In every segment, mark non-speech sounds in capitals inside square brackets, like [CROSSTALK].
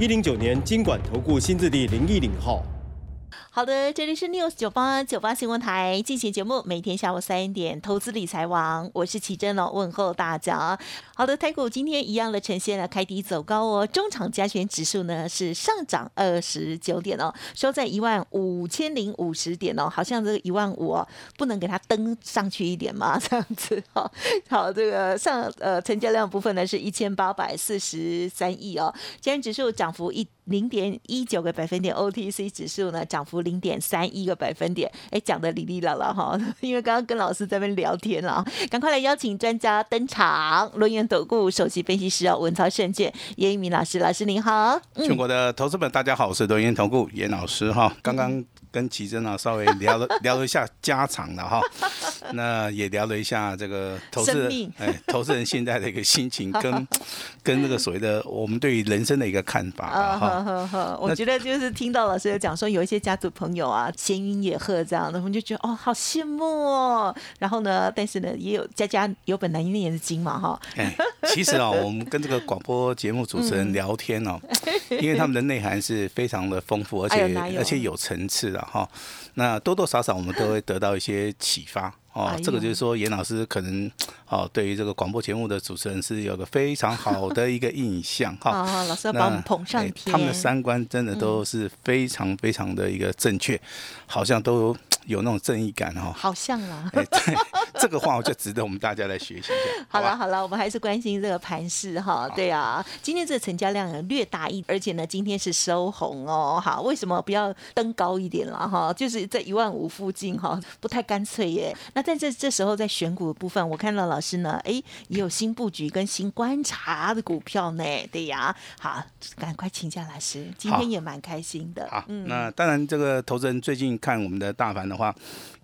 一零九年经管投顾新字第零一零号。好的，这里是 News 九八九八新闻台进行节目，每天下午三点，投资理财王，我是奇珍哦，问候大家。好的，台股今天一样的呈现了开低走高哦，中场加权指数呢是上涨二十九点哦，收在一万五千零五十点哦，好像这个一万五哦，不能给它登上去一点吗？[LAUGHS] 这样子哦，好，这个上呃成交量部分呢是一千八百四十三亿哦，加权指数涨幅一。零点一九个百分点，OTC 指数呢涨幅零点三一个百分点，哎，讲的哩哩啦啦哈，[LAUGHS] 因为刚刚跟老师在那边聊天了，赶快来邀请专家登场，轮源投顾首席分析师哦，文超胜券严一鸣老师，老师您好，全国的投资们大家好，我是轮源投顾严老师哈，刚刚。跟奇珍啊稍微聊了 [LAUGHS] 聊了一下家常的哈，[LAUGHS] 那也聊了一下这个投资人哎，投资人现在的一个心情跟 [LAUGHS] 跟那个所谓的我们对于人生的一个看法哈。我觉得就是听到老师有讲说有一些家族朋友啊，闲云野鹤这样的，我们就觉得哦，好羡慕哦。然后呢，但是呢，也有家家有本难念的经嘛哈。哎，其实啊，我们跟这个广播节目主持人聊天哦，因为他们的内涵是非常的丰富，而且而且有层次的。哈，那多多少少我们都会得到一些启发哦。这个就是说，严老师可能哦，对于这个广播节目的主持人是有个非常好的一个印象哈。[LAUGHS] 老师要把我们捧上天，他们的三观真的都是非常非常的一个正确，好像都。有那种正义感哈，好像啦。[LAUGHS] 对，这个话我就值得我们大家来学习一下。[LAUGHS] 好了好了，我们还是关心这个盘势哈。对啊，今天这个成交量略大一，而且呢，今天是收红哦。好，为什么不要登高一点了哈？就是在一万五附近哈，不太干脆耶。那在这这时候在选股的部分，我看到老师呢，哎，也有新布局跟新观察的股票呢。对呀，好，赶快请教老师，今天也蛮开心的。好，那当然这个投资人最近看我们的大盘呢。话，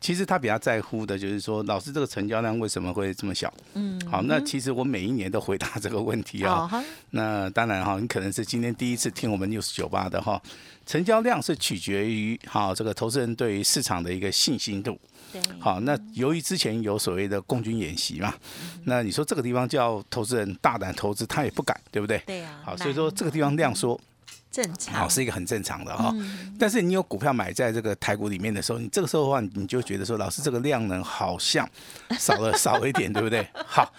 其实他比较在乎的就是说，老师这个成交量为什么会这么小？嗯，好，那其实我每一年都回答这个问题啊。那当然哈，你可能是今天第一次听我们 news 酒吧的哈，成交量是取决于哈这个投资人对于市场的一个信心度。好，那由于之前有所谓的共军演习嘛，那你说这个地方叫投资人大胆投资，他也不敢，对不对？对啊。好，所以说这个地方量缩。正常，好是一个很正常的哈，但是你有股票买在这个台股里面的时候，你这个时候的话，你就觉得说，老师这个量能好像少了 [LAUGHS] 少了一点，对不对？好，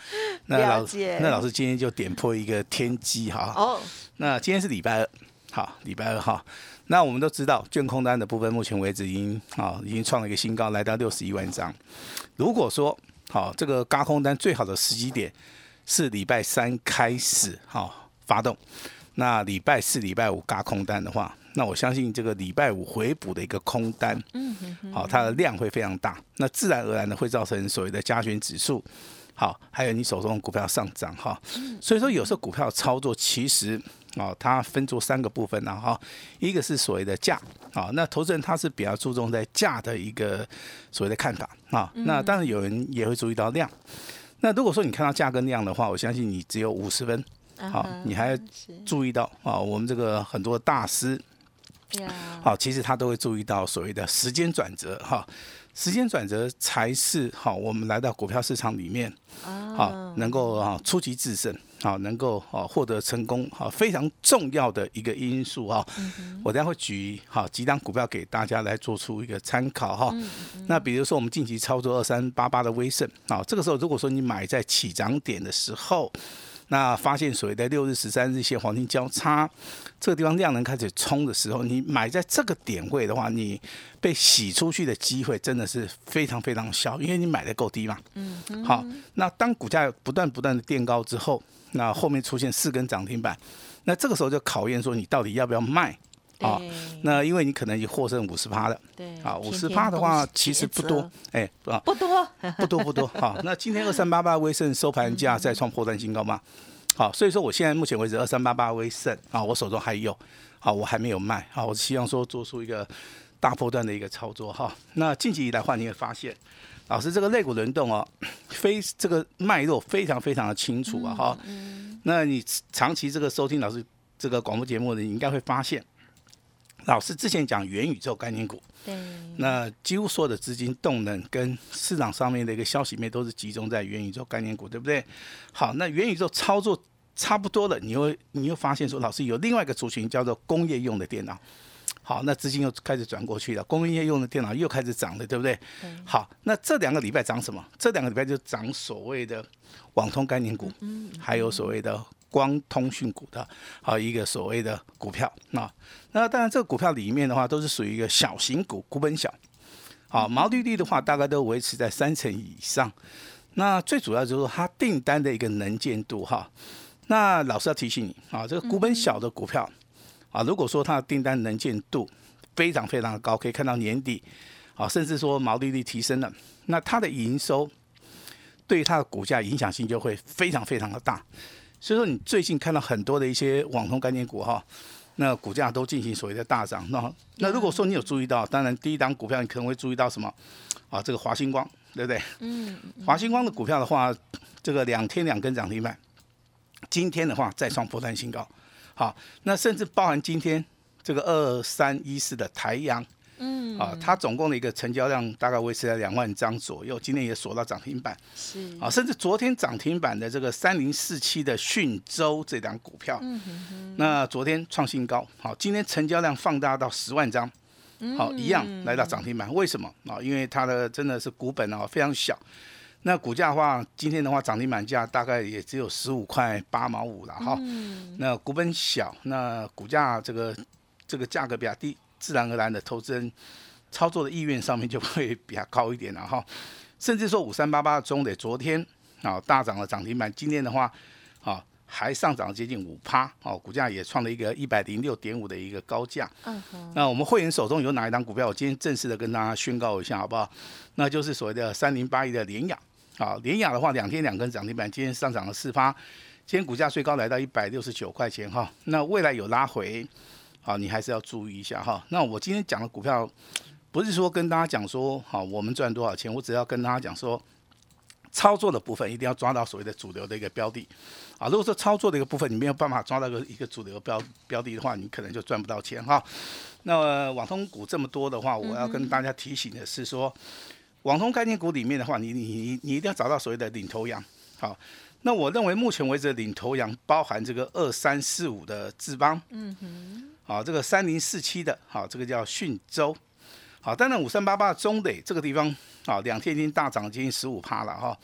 那老那老师今天就点破一个天机哈。哦，那今天是礼拜二，好，礼拜二哈。那我们都知道，卷空单的部分，目前为止已经啊已经创了一个新高，来到六十一万张。如果说好，这个嘎空单最好的时机点是礼拜三开始好发动。那礼拜四、礼拜五嘎空单的话，那我相信这个礼拜五回补的一个空单，嗯好，它的量会非常大，那自然而然的会造成所谓的加权指数，好，还有你手中的股票上涨哈。所以说有时候股票操作其实啊，它分作三个部分然哈一个是所谓的价，啊，那投资人他是比较注重在价的一个所谓的看法啊，那当然有人也会注意到量，那如果说你看到价跟量的话，我相信你只有五十分。好，你还注意到啊？我们这个很多大师，好，其实他都会注意到所谓的时间转折哈。时间转折才是好，我们来到股票市场里面，好，能够啊出奇制胜，好，能够啊获得成功，好，非常重要的一个因素哈。我等下会举好几档股票给大家来做出一个参考哈。那比如说我们近期操作二三八八的威盛，啊，这个时候如果说你买在起涨点的时候。那发现所谓的六日、十三日线黄金交叉这个地方量能开始冲的时候，你买在这个点位的话，你被洗出去的机会真的是非常非常小，因为你买的够低嘛。嗯。好，那当股价不断不断的垫高之后，那后面出现四根涨停板，那这个时候就考验说你到底要不要卖。啊，那因为你可能已获胜五十趴了，对，啊，五十趴的话其实不多，哎，啊不多，不多不多，好，那今天二三八八威盛收盘价再创破断新高吗？好，所以说我现在目前为止二三八八威盛啊，我手中还有，好，我还没有卖，好，我希望说做出一个大波段的一个操作哈。那近期以来话，你会发现，老师这个肋骨轮动哦，非这个脉络非常非常的清楚啊哈。那你长期这个收听老师这个广播节目的，你应该会发现，老师之前讲元宇宙概念股，对，那几乎所有的资金动能跟市场上面的一个消息面都是集中在元宇宙概念股，对不对？好，那元宇宙操作差不多了，你会你会发现说，老师有另外一个族群叫做工业用的电脑，好，那资金又开始转过去了，工业用的电脑又开始涨了，对不对？好，那这两个礼拜涨什么？这两个礼拜就涨所谓的网通概念股，还有所谓的。光通讯股的，啊一个所谓的股票，那那当然这个股票里面的话，都是属于一个小型股，股本小，好毛利率的话，大概都维持在三成以上。那最主要就是它订单的一个能见度哈。那老师要提醒你啊，这个股本小的股票啊，如果说它的订单能见度非常非常的高，可以看到年底啊，甚至说毛利率提升了，那它的营收对它的股价影响性就会非常非常的大。所以说，你最近看到很多的一些网通概念股哈，那股价都进行所谓的大涨。那那如果说你有注意到，当然第一档股票你可能会注意到什么啊？这个华星光，对不对？嗯。华星光的股票的话，这个两天两根涨停板，今天的话再创破断新高。好，那甚至包含今天这个二三一四的台阳。嗯，啊，它总共的一个成交量大概维持在两万张左右，今天也锁到涨停板，是。啊，甚至昨天涨停板的这个三零四七的讯州这档股票，嗯哼哼，那昨天创新高，好，今天成交量放大到十万张，好，一样来到涨停板，为什么？啊？因为它的真的是股本啊非常小，那股价的话，今天的话涨停板价大概也只有十五块八毛五了哈，那股本小，那股价这个这个价格比较低。自然而然的，投资人操作的意愿上面就会比较高一点了哈。甚至说五三八八中磊昨天啊大涨了涨停板，今天的话啊还上涨接近五趴，哦股价也创了一个一百零六点五的一个高价。嗯哼。那我们会员手中有哪一档股票？我今天正式的跟大家宣告一下好不好？那就是所谓的三零八一的联雅。啊，联雅的话两天两根涨停板，今天上涨了四趴，今天股价最高来到一百六十九块钱哈。那未来有拉回。好，你还是要注意一下哈。那我今天讲的股票，不是说跟大家讲说，好，我们赚多少钱，我只要跟大家讲说，操作的部分一定要抓到所谓的主流的一个标的。啊，如果说操作的一个部分你没有办法抓到个一个主流标标的的话，你可能就赚不到钱哈。那网通股这么多的话，我要跟大家提醒的是说，网通概念股里面的话，你你你一定要找到所谓的领头羊。好。那我认为目前为止领头羊包含这个二三四五的智邦，嗯哼，好，这个三零四七的，好，这个叫讯州，好，当然五三八八中磊这个地方，啊，两天已经大涨接近十五趴了哈。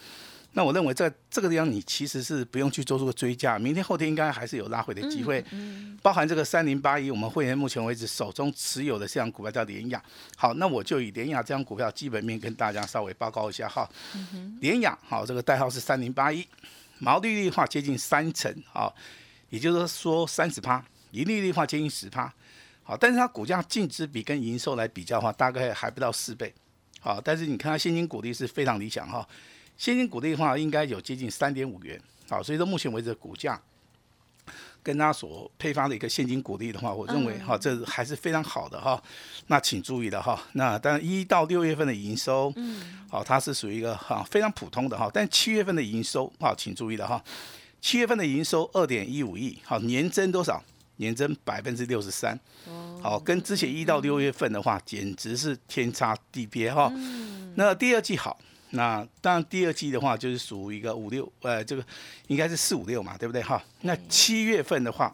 那我认为在这个地方你其实是不用去做出个追加，明天后天应该还是有拉回的机会。嗯，包含这个三零八一，我们会员目前为止手中持有的这张股票叫联雅，好，那我就以联雅这张股票基本面跟大家稍微报告一下哈。嗯哼，联雅，好，这个代号是三零八一。毛利率的话接近三成，啊，也就是说三十趴，盈利率的话接近十趴，好，但是它股价净值比跟营收来比较的话，大概还不到四倍，好，但是你看它现金股利是非常理想哈，现金股利的话应该有接近三点五元，好，所以说目前为止股价。跟它所配发的一个现金股利的话，我认为哈，这还是非常好的哈。那请注意的哈，那当然一到六月份的营收，嗯，好，它是属于一个哈非常普通的哈。但七月份的营收啊，请注意的哈，七月份的营收二点一五亿，好，年增多少？年增百分之六十三，哦，好，跟之前一到六月份的话，简直是天差地别哈。那第二季好。那当然，第二季的话就是属于一个五六，呃，这个应该是四五六嘛，对不对？哈，那七月份的话，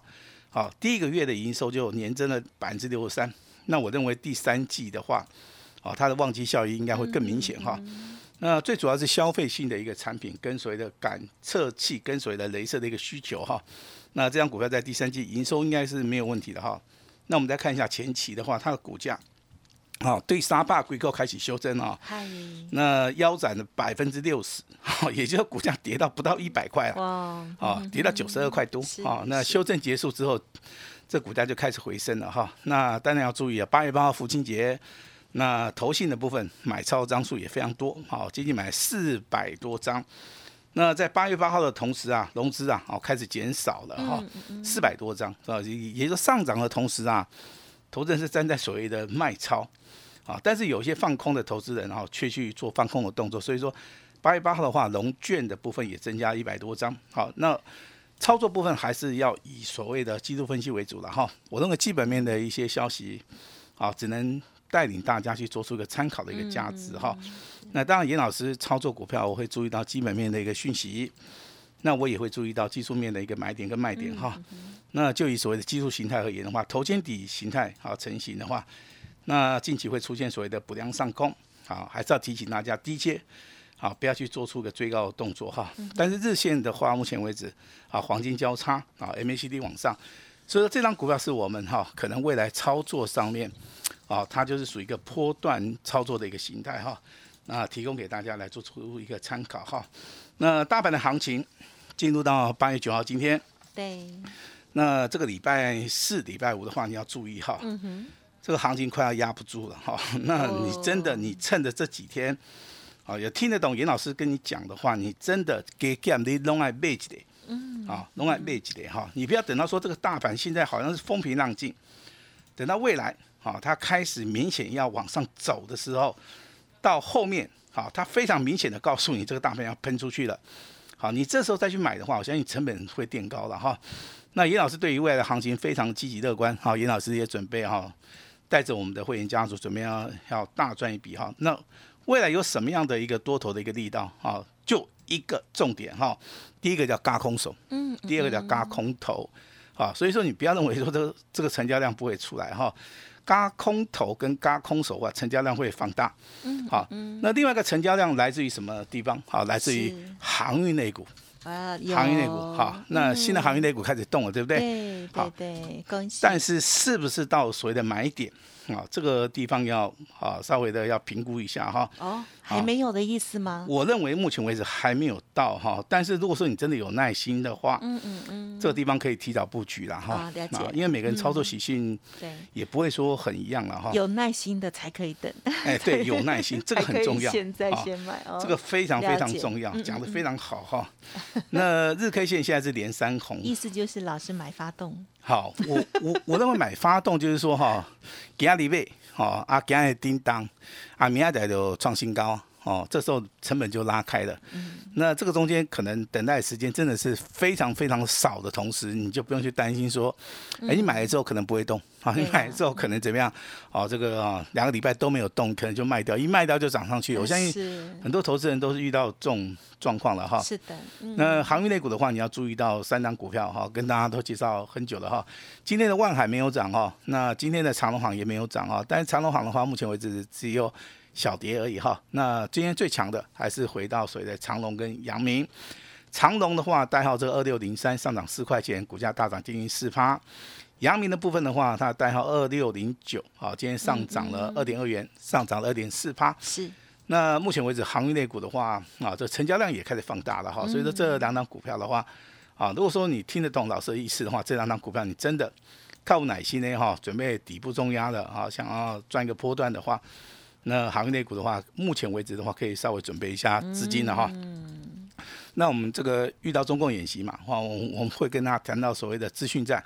好，第一个月的营收就年增了百分之六十三。那我认为第三季的话，哦，它的旺季效益应该会更明显哈。那最主要是消费性的一个产品，跟随的感测器，跟随的镭射的一个需求哈。那这张股票在第三季营收应该是没有问题的哈。那我们再看一下前期的话，它的股价。好，对沙坝归购开始修正啊，那腰斩了百分之六十，[LAUGHS] 也就是股价跌到不到一百块了，啊，跌到九十二块多，[LAUGHS] 啊，那修正结束之后，这股价就开始回升了哈。那当然要注意啊，八月八号父亲节，那投信的部分买超张数也非常多，好，接近买四百多张。那在八月八号的同时啊，融资啊，哦开始减少了哈，四百多张是吧？也也就上涨的同时啊，投资人是站在所谓的卖超啊，但是有些放空的投资人哈，却去做放空的动作，所以说八月八号的话，融券的部分也增加一百多张。好，那操作部分还是要以所谓的技术分析为主了哈。我认为基本面的一些消息，啊，只能带领大家去做出一个参考的一个价值哈。那当然，严老师操作股票，我会注意到基本面的一个讯息，那我也会注意到技术面的一个买点跟卖点哈。那就以所谓的技术形态而言的话，头肩底形态好成型的话，那近期会出现所谓的补量上攻，好，还是要提醒大家低阶，好，不要去做出个最高的动作哈。但是日线的话，目前为止啊，黄金交叉啊，MACD 往上，所以说这张股票是我们哈可能未来操作上面啊，它就是属于一个波段操作的一个形态哈。那提供给大家来做出一个参考哈。那大盘的行情进入到八月九号今天，对。那这个礼拜四、礼拜五的话，你要注意哈。嗯哼。这个行情快要压不住了哈。那你真的，你趁着这几天，啊，有听得懂严老师跟你讲的话，你真的给 game 你弄爱背起来。嗯。啊，弄爱背起来哈。你不要等到说这个大盘现在好像是风平浪静，等到未来，啊，它开始明显要往上走的时候。到后面，好，它非常明显的告诉你这个大盘要喷出去了，好，你这时候再去买的话，我相信成本会垫高了哈。那严老师对于未来的行情非常积极乐观，好，严老师也准备哈，带着我们的会员家族准备要要大赚一笔哈。那未来有什么样的一个多头的一个力道啊？就一个重点哈，第一个叫嘎空手，嗯，第二个叫嘎空头，好，所以说你不要认为说这个这个成交量不会出来哈。嘎空头跟嘎空手啊，成交量会放大。嗯，好，那另外一个成交量来自于什么地方？好，来自于航运类股。啊，航运类股。好，那新的航运类股开始动了，对不对？对，对对，恭喜。但是是不是到所谓的买点？啊，这个地方要啊稍微的要评估一下哈。哦，还没有的意思吗？我认为目前为止还没有到哈。但是如果说你真的有耐心的话，嗯嗯嗯，这个地方可以提早布局了哈。啊，了解。因为每个人操作习性对也不会说很一样了哈。有耐心的才可以等。哎，对，有耐心 [LAUGHS] 这个很重要。现在先买哦。这个非常非常重要，讲的非常好哈。[LAUGHS] 那日 K 线现在是连三红，意思就是老师买发动。好，我我我认为买发动就是说哈，给阿里贝，哦，啊，今日叮当，啊，明仔就创新高。哦，这时候成本就拉开了，那这个中间可能等待时间真的是非常非常少的同时，你就不用去担心说，哎，你买了之后可能不会动，啊，你买了之后可能怎么样？哦，这个啊，两个礼拜都没有动，可能就卖掉，一卖掉就涨上去。我相信很多投资人都是遇到这种状况了哈。是的，那航运类股的话，你要注意到三张股票哈，跟大家都介绍很久了哈。今天的万海没有涨哈，那今天的长隆行也没有涨哈，但是长隆行的话，目前为止只有。小跌而已哈，那今天最强的还是回到所谓的长隆跟阳明。长隆的话，代号这个二六零三，上涨四块钱，股价大涨接近四趴。阳明的部分的话，它代号二六零九，好，今天上涨了二点二元，上涨了二点四趴。是。那目前为止，航运类股的话，啊，这成交量也开始放大了哈，所以说这两档股票的话，啊，如果说你听得懂老师的意思的话，这两档股票你真的靠耐心呢哈，准备底部重压的啊，想要赚一个波段的话。那行业内股的话，目前为止的话，可以稍微准备一下资金了哈。那我们这个遇到中共演习嘛，哈，我我们会跟他谈到所谓的资讯战。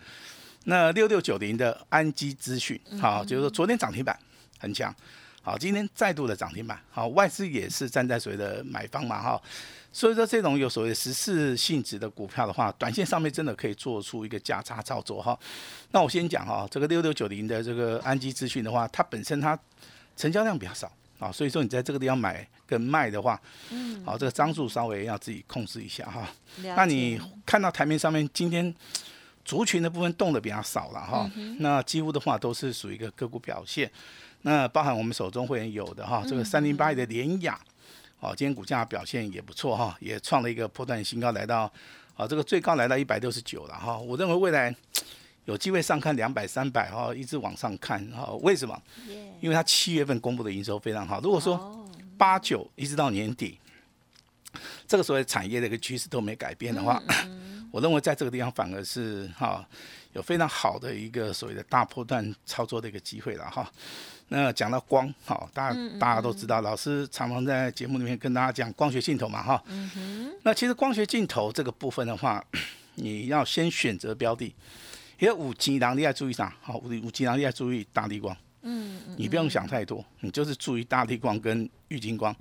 那六六九零的安基资讯，好，就是说昨天涨停板很强，好，今天再度的涨停板，好，外资也是站在所谓的买方嘛，哈。所以说这种有所谓十四性质的股票的话，短线上面真的可以做出一个价差操作哈。那我先讲哈，这个六六九零的这个安基资讯的话，它本身它。成交量比较少啊，所以说你在这个地方买跟卖的话，嗯，好，这个张数稍微要自己控制一下哈。那你看到台面上面今天族群的部分动的比较少了哈，那几乎的话都是属于一个个股表现。那包含我们手中会员有的哈，这个三零八一的联雅，哦，今天股价表现也不错哈，也创了一个破断新高，来到啊这个最高来到一百六十九了哈。我认为未来。有机会上看两百、三百哈，一直往上看哈。为什么？因为它七月份公布的营收非常好。如果说八九一直到年底，这个所谓产业的一个趋势都没改变的话，[COUGHS] 我认为在这个地方反而是哈有非常好的一个所谓的大波段操作的一个机会了哈。那讲到光，哈，大家大家都知道，老师常常在节目里面跟大家讲光学镜头嘛哈。那其实光学镜头这个部分的话，你要先选择标的，因为五 G 囊你要注意啥？好，五五 G 囊你要注意大力光。嗯嗯。你不用想太多，你就是注意大力光跟玉金光。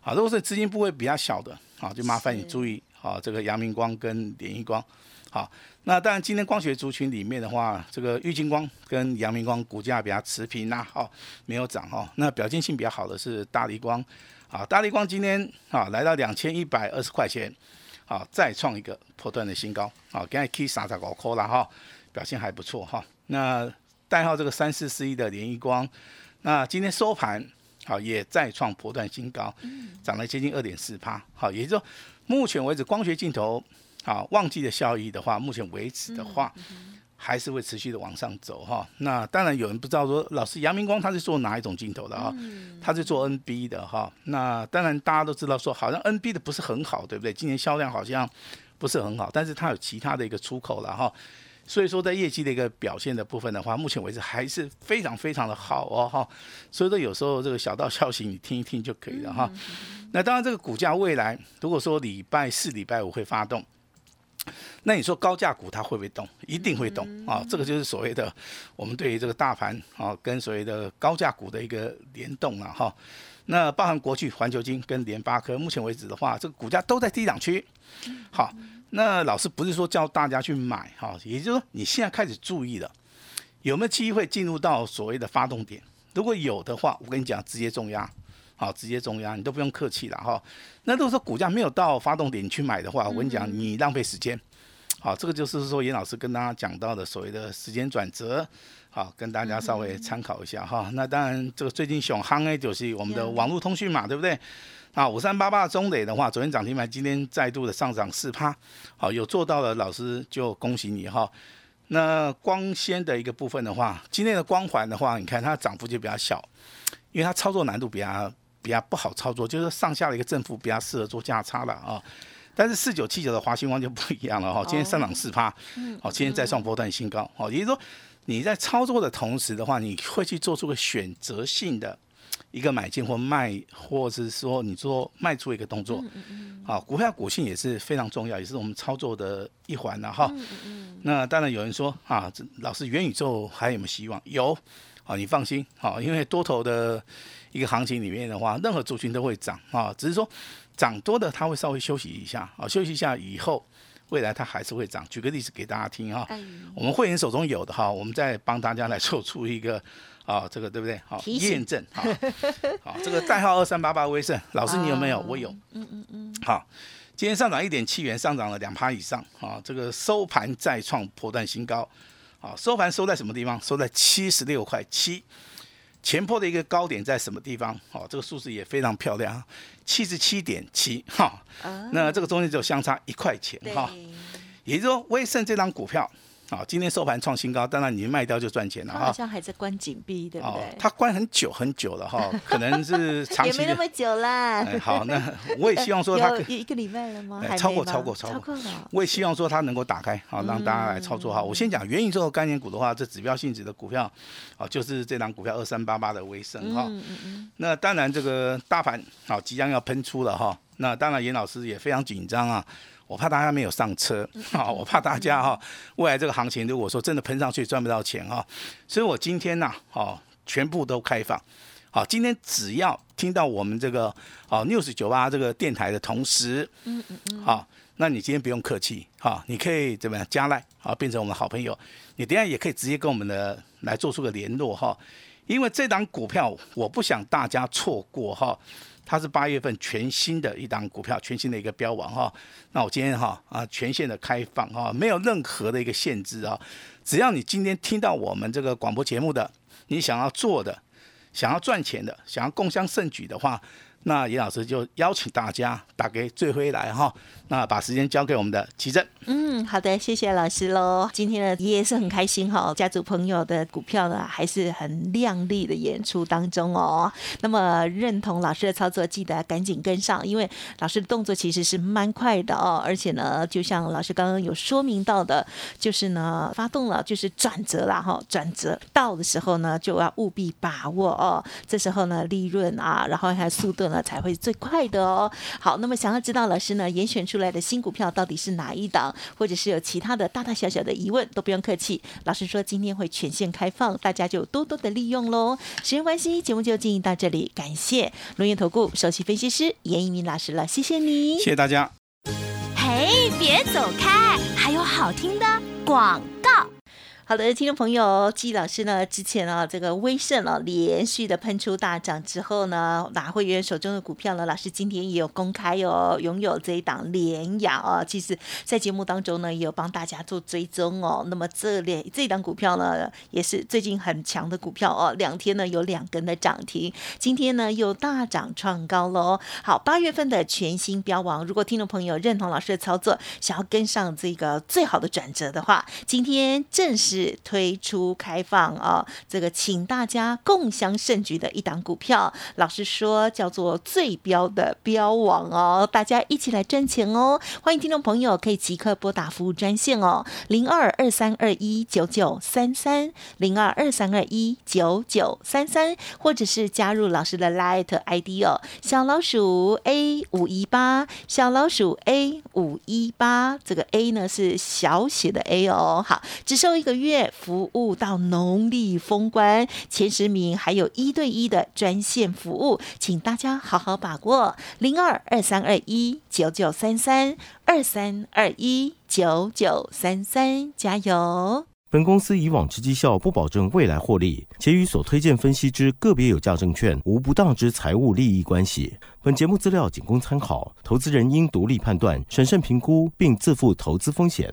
好，如果是资金部位比较小的，好，就麻烦你注意好这个阳明光跟联益光。好，那当然今天光学族群里面的话，这个玉金光跟阳明光股价比较持平呐，好，没有涨哈。那表现性比较好的是大力光，啊，大力光今天啊来到两千一百二十块钱，好，再创一个破断的新高，好，刚才 K 三十五扣了哈，表现还不错哈。那代号这个三四四一的联益光，那今天收盘好也再创波段新高，涨了接近二点四趴，好，也就是说目前为止光学镜头。啊，旺季的效益的话，目前为止的话，还是会持续的往上走哈。那当然有人不知道说，老师杨明光他是做哪一种镜头的哈？他是做 NB 的哈。那当然大家都知道说，好像 NB 的不是很好，对不对？今年销量好像不是很好，但是它有其他的一个出口了哈。所以说在业绩的一个表现的部分的话，目前为止还是非常非常的好哦哈。所以说有时候这个小道消息你听一听就可以了哈。那当然这个股价未来如果说礼拜四、礼拜五会发动。那你说高价股它会不会动？一定会动啊！这个就是所谓的我们对于这个大盘啊，跟所谓的高价股的一个联动了哈。那包含国巨、环球金跟联发科，目前为止的话，这个股价都在低档区。好，那老师不是说叫大家去买哈，也就是说你现在开始注意了，有没有机会进入到所谓的发动点？如果有的话，我跟你讲，直接重压。好，直接重压，你都不用客气了哈。那如果说股价没有到发动点你去买的话，我跟你讲，你浪费时间。好，这个就是说严老师跟大家讲到的所谓的时间转折。好，跟大家稍微参考一下哈。那当然，这个最近熊夯诶，就是我们的网络通讯嘛，对不对？啊，五三八八中磊的话，昨天涨停板，今天再度的上涨四趴。好，有做到的老师就恭喜你哈。那光纤的一个部分的话，今天的光环的话，你看它涨幅就比较小，因为它操作难度比较。比较不好操作，就是上下的一个振幅比较适合做价差了啊。但是四九七九的华星光就不一样了哈，今天上涨四趴，好，今天再创波段新高，好，也就是说你在操作的同时的话，你会去做出个选择性的一个买进或卖，或者是说你做卖出一个动作，好，股票股性也是非常重要，也是我们操作的一环了哈。那当然有人说啊，老师元宇宙还有没有希望？有，好，你放心，好，因为多头的。一个行情里面的话，任何族群都会涨啊，只是说涨多的它会稍微休息一下啊，休息一下以后，未来它还是会涨。举个例子给大家听哈，我们会员手中有的哈，我们再帮大家来做出一个啊，这个对不对？好，验证啊，好，这个代号二三八八威盛，[LAUGHS] 老师你有没有？我有，嗯嗯嗯。好，今天上涨一点七元，上涨了两趴以上啊，这个收盘再创破断新高，好，收盘收在什么地方？收在七十六块七。前坡的一个高点在什么地方？哦，这个数字也非常漂亮，七十七点七哈。那这个中间只有相差一块钱哈。也就是说，威盛这张股票。好，今天收盘创新高，当然你卖掉就赚钱了哈。好像还在关紧闭，对不对？它关很久很久了哈，[LAUGHS] 可能是长期。也没那么久啦。好，那我也希望说它 [LAUGHS] 一个礼拜了吗？超过超过超过。我也希望说它能够打开，好让大家来操作哈。我先讲元宇宙概念股的话，这指标性质的股票，哦就是这张股票二三八八的微升哈。嗯嗯嗯。那当然这个大盘好即将要喷出了哈，那当然严老师也非常紧张啊。我怕大家没有上车啊！我怕大家哈，未来这个行情如果说真的喷上去赚不到钱哈，所以我今天呢，哦，全部都开放。好，今天只要听到我们这个哦 news 九八这个电台的同时，嗯嗯嗯，好，那你今天不用客气哈，你可以怎么样加赖啊，变成我们的好朋友。你等下也可以直接跟我们的来做出个联络哈，因为这档股票我不想大家错过哈。它是八月份全新的一档股票，全新的一个标王哈。那我今天哈啊全线的开放哈，没有任何的一个限制啊。只要你今天听到我们这个广播节目的，你想要做的，想要赚钱的，想要共襄盛举的话，那严老师就邀请大家打给最辉来哈。那把时间交给我们的奇正。嗯，好的，谢谢老师喽。今天呢也是很开心哈，家族朋友的股票呢还是很亮丽的演出当中哦。那么认同老师的操作，记得赶紧跟上，因为老师的动作其实是蛮快的哦。而且呢，就像老师刚刚有说明到的，就是呢发动了就是转折了哈，转折到的时候呢就要务必把握哦。这时候呢利润啊，然后还有速度才会最快的哦。好，那么想要知道老师呢严选出。出来的新股票到底是哪一档，或者是有其他的大大小小的疑问，都不用客气。老师说今天会全线开放，大家就多多的利用喽。时间关系，节目就进行到这里，感谢龙岩投顾首席分析师严一鸣老师了，谢谢你，谢谢大家。嘿，别走开，还有好听的广告。好的，听众朋友，季老师呢，之前啊，这个威盛啊，连续的喷出大涨之后呢，拿会员手中的股票呢，老师今天也有公开哦，拥有这一档联雅啊，其实在节目当中呢，也有帮大家做追踪哦。那么这连这一档股票呢，也是最近很强的股票哦，两天呢有两根的涨停，今天呢又大涨创高喽。好，八月份的全新标王，如果听众朋友认同老师的操作，想要跟上这个最好的转折的话，今天正式。是推出开放啊，这个请大家共享盛举的一档股票，老实说叫做最标的标王哦，大家一起来赚钱哦！欢迎听众朋友可以即刻拨打服务专线哦，零二二三二一九九三三零二二三二一九九三三，或者是加入老师的 Light ID 哦，小老鼠 A 五一八，小老鼠 A 五一八，这个 A 呢是小写的 A 哦，好，只收一个。月服务到农历封关前十名，还有一对一的专线服务，请大家好好把握零二二三二一九九三三二三二一九九三三，加油！本公司以往之绩效不保证未来获利，且与所推荐分析之个别有价证券无不当之财务利益关系。本节目资料仅供参考，投资人应独立判断、审慎评估，并自负投资风险。